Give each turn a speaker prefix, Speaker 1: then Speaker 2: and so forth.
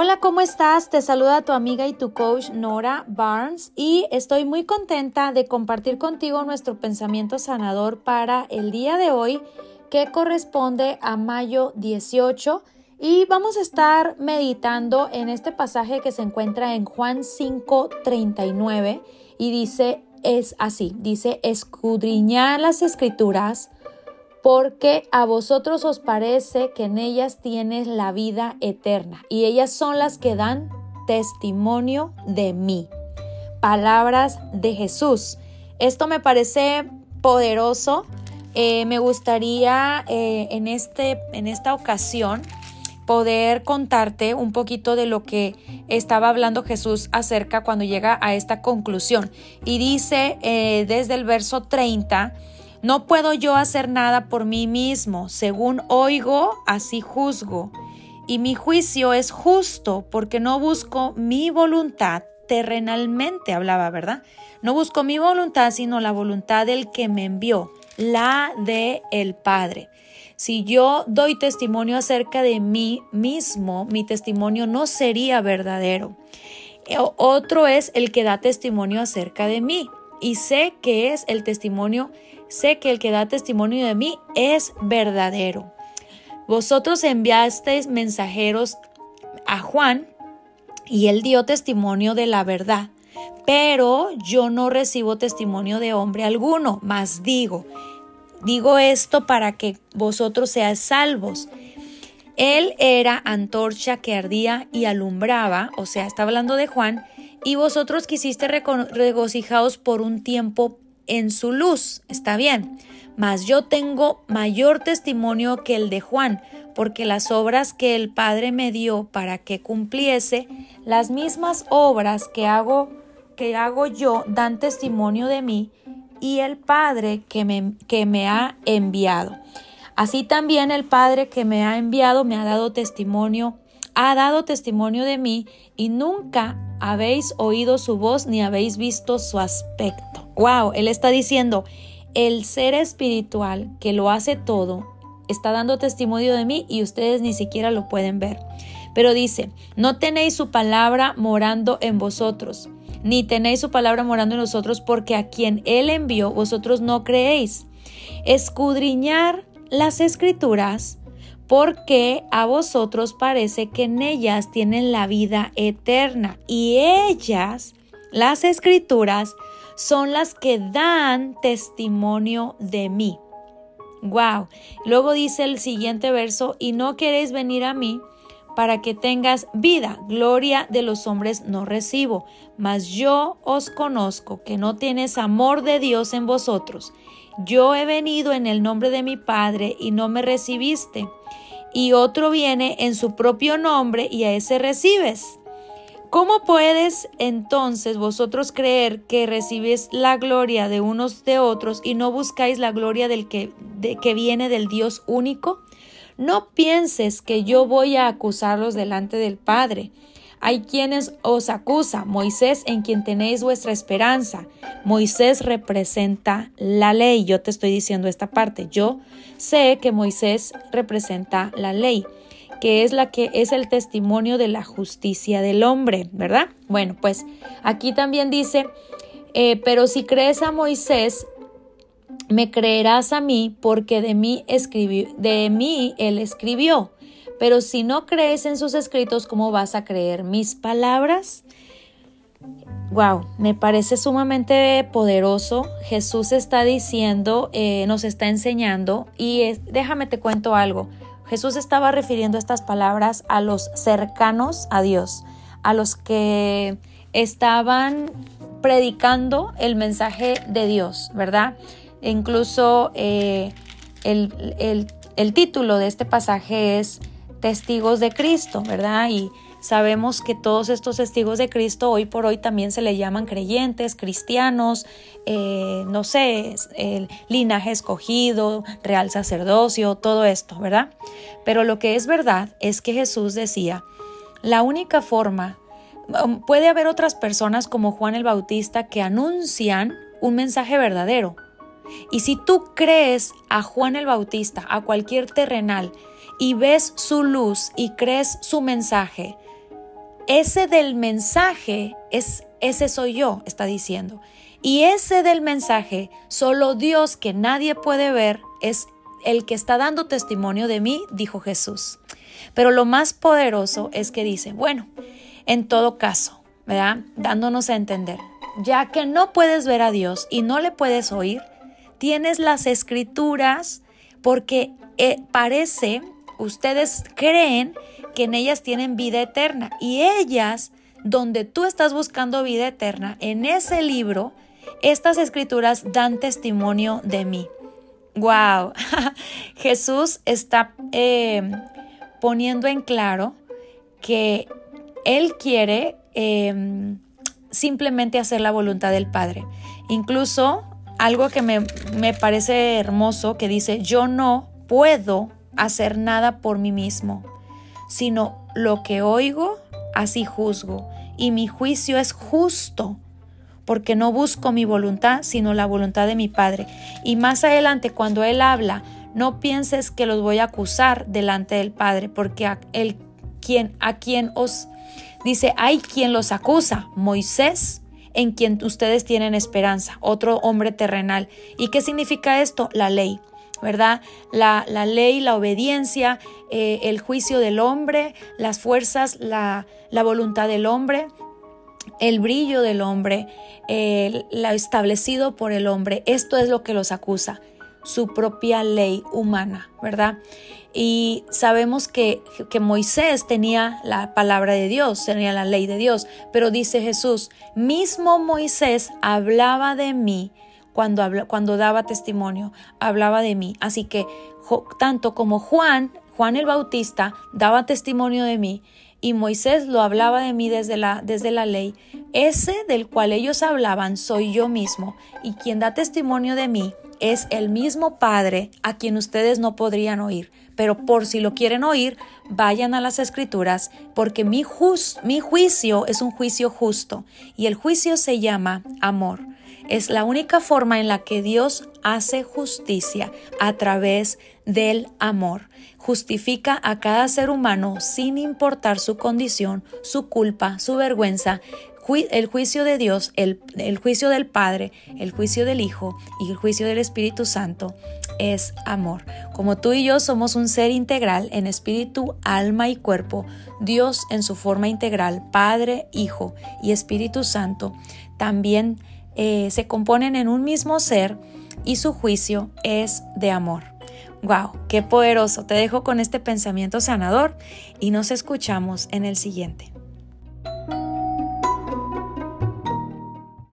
Speaker 1: Hola, ¿cómo estás? Te saluda tu amiga y tu coach Nora Barnes y estoy muy contenta de compartir contigo nuestro pensamiento sanador para el día de hoy que corresponde a mayo 18 y vamos a estar meditando en este pasaje que se encuentra en Juan 5:39 y dice es así, dice escudriñar las escrituras porque a vosotros os parece que en ellas tienes la vida eterna y ellas son las que dan testimonio de mí. Palabras de Jesús. Esto me parece poderoso. Eh, me gustaría eh, en, este, en esta ocasión poder contarte un poquito de lo que estaba hablando Jesús acerca cuando llega a esta conclusión. Y dice eh, desde el verso 30, no puedo yo hacer nada por mí mismo, según oigo, así juzgo. Y mi juicio es justo porque no busco mi voluntad terrenalmente, hablaba, ¿verdad? No busco mi voluntad, sino la voluntad del que me envió, la de el Padre. Si yo doy testimonio acerca de mí mismo, mi testimonio no sería verdadero. Otro es el que da testimonio acerca de mí. Y sé que es el testimonio sé que el que da testimonio de mí es verdadero. Vosotros enviasteis mensajeros a Juan y él dio testimonio de la verdad. Pero yo no recibo testimonio de hombre alguno, mas digo, digo esto para que vosotros seáis salvos. Él era antorcha que ardía y alumbraba, o sea, está hablando de Juan, y vosotros quisiste regocijaos por un tiempo en su luz, está bien, mas yo tengo mayor testimonio que el de Juan, porque las obras que el Padre me dio para que cumpliese, las mismas obras que hago que hago yo dan testimonio de mí y el Padre que me, que me ha enviado. Así también el Padre que me ha enviado me ha dado testimonio, ha dado testimonio de mí y nunca habéis oído su voz ni habéis visto su aspecto. Wow, él está diciendo, el ser espiritual que lo hace todo está dando testimonio de mí y ustedes ni siquiera lo pueden ver. Pero dice, no tenéis su palabra morando en vosotros, ni tenéis su palabra morando en nosotros, porque a quien Él envió vosotros no creéis. Escudriñar las escrituras, porque a vosotros parece que en ellas tienen la vida eterna, y ellas, las escrituras, son las que dan testimonio de mí. Wow. Luego dice el siguiente verso, y no queréis venir a mí para que tengas vida. Gloria de los hombres no recibo, mas yo os conozco que no tienes amor de Dios en vosotros. Yo he venido en el nombre de mi Padre y no me recibiste. Y otro viene en su propio nombre y a ese recibes. ¿Cómo puedes entonces vosotros creer que recibís la gloria de unos de otros y no buscáis la gloria del que, que viene del Dios único? No pienses que yo voy a acusarlos delante del Padre. Hay quienes os acusan, Moisés en quien tenéis vuestra esperanza. Moisés representa la ley. Yo te estoy diciendo esta parte. Yo sé que Moisés representa la ley que es la que es el testimonio de la justicia del hombre, ¿verdad? Bueno, pues aquí también dice, eh, pero si crees a Moisés, me creerás a mí porque de mí escribió, de mí él escribió. Pero si no crees en sus escritos, ¿cómo vas a creer mis palabras? Wow, me parece sumamente poderoso. Jesús está diciendo, eh, nos está enseñando y déjame te cuento algo. Jesús estaba refiriendo estas palabras a los cercanos a Dios, a los que estaban predicando el mensaje de Dios, ¿verdad? Incluso eh, el, el título de este pasaje es Testigos de Cristo, ¿verdad? Y Sabemos que todos estos testigos de Cristo hoy por hoy también se le llaman creyentes, cristianos, eh, no sé, el linaje escogido, real sacerdocio, todo esto, ¿verdad? Pero lo que es verdad es que Jesús decía, la única forma, um, puede haber otras personas como Juan el Bautista que anuncian un mensaje verdadero. Y si tú crees a Juan el Bautista, a cualquier terrenal, y ves su luz y crees su mensaje, ese del mensaje es ese soy yo, está diciendo. Y ese del mensaje, solo Dios que nadie puede ver, es el que está dando testimonio de mí, dijo Jesús. Pero lo más poderoso es que dice, bueno, en todo caso, ¿verdad? Dándonos a entender, ya que no puedes ver a Dios y no le puedes oír, tienes las escrituras porque eh, parece, ustedes creen que en ellas tienen vida eterna y ellas, donde tú estás buscando vida eterna, en ese libro, estas escrituras dan testimonio de mí. ¡Wow! Jesús está eh, poniendo en claro que Él quiere eh, simplemente hacer la voluntad del Padre. Incluso algo que me, me parece hermoso que dice, yo no puedo hacer nada por mí mismo, sino lo que oigo, así juzgo, y mi juicio es justo, porque no busco mi voluntad, sino la voluntad de mi Padre. Y más adelante, cuando Él habla, no pienses que los voy a acusar delante del Padre, porque a, quien, a quien os dice, hay quien los acusa, Moisés, en quien ustedes tienen esperanza, otro hombre terrenal. ¿Y qué significa esto? La ley. ¿Verdad? La, la, ley, la obediencia, eh, el juicio del hombre, las fuerzas, la, la, voluntad del hombre, el brillo del hombre, eh, lo establecido por el hombre. Esto es lo que los acusa, su propia ley humana, ¿verdad? Y sabemos que, que, Moisés tenía la palabra de Dios, tenía la ley de Dios, pero dice Jesús, mismo Moisés hablaba de mí cuando, cuando daba testimonio, hablaba de mí. Así que tanto como Juan, Juan el Bautista, daba testimonio de mí, y Moisés lo hablaba de mí desde la, desde la ley, ese del cual ellos hablaban soy yo mismo, y quien da testimonio de mí es el mismo Padre a quien ustedes no podrían oír. Pero por si lo quieren oír, vayan a las escrituras, porque mi, mi juicio es un juicio justo, y el juicio se llama amor. Es la única forma en la que Dios hace justicia a través del amor. Justifica a cada ser humano sin importar su condición, su culpa, su vergüenza, el juicio de Dios, el, el, juicio del Padre, el juicio del Hijo y el juicio del Espíritu Santo es amor. Como tú y yo somos un ser integral en espíritu, alma y cuerpo, Dios en su forma integral, Padre, Hijo y Espíritu Santo, también eh, se componen en un mismo ser y su juicio es de amor. ¡Wow! ¡Qué poderoso! Te dejo con este pensamiento sanador y nos escuchamos en el siguiente.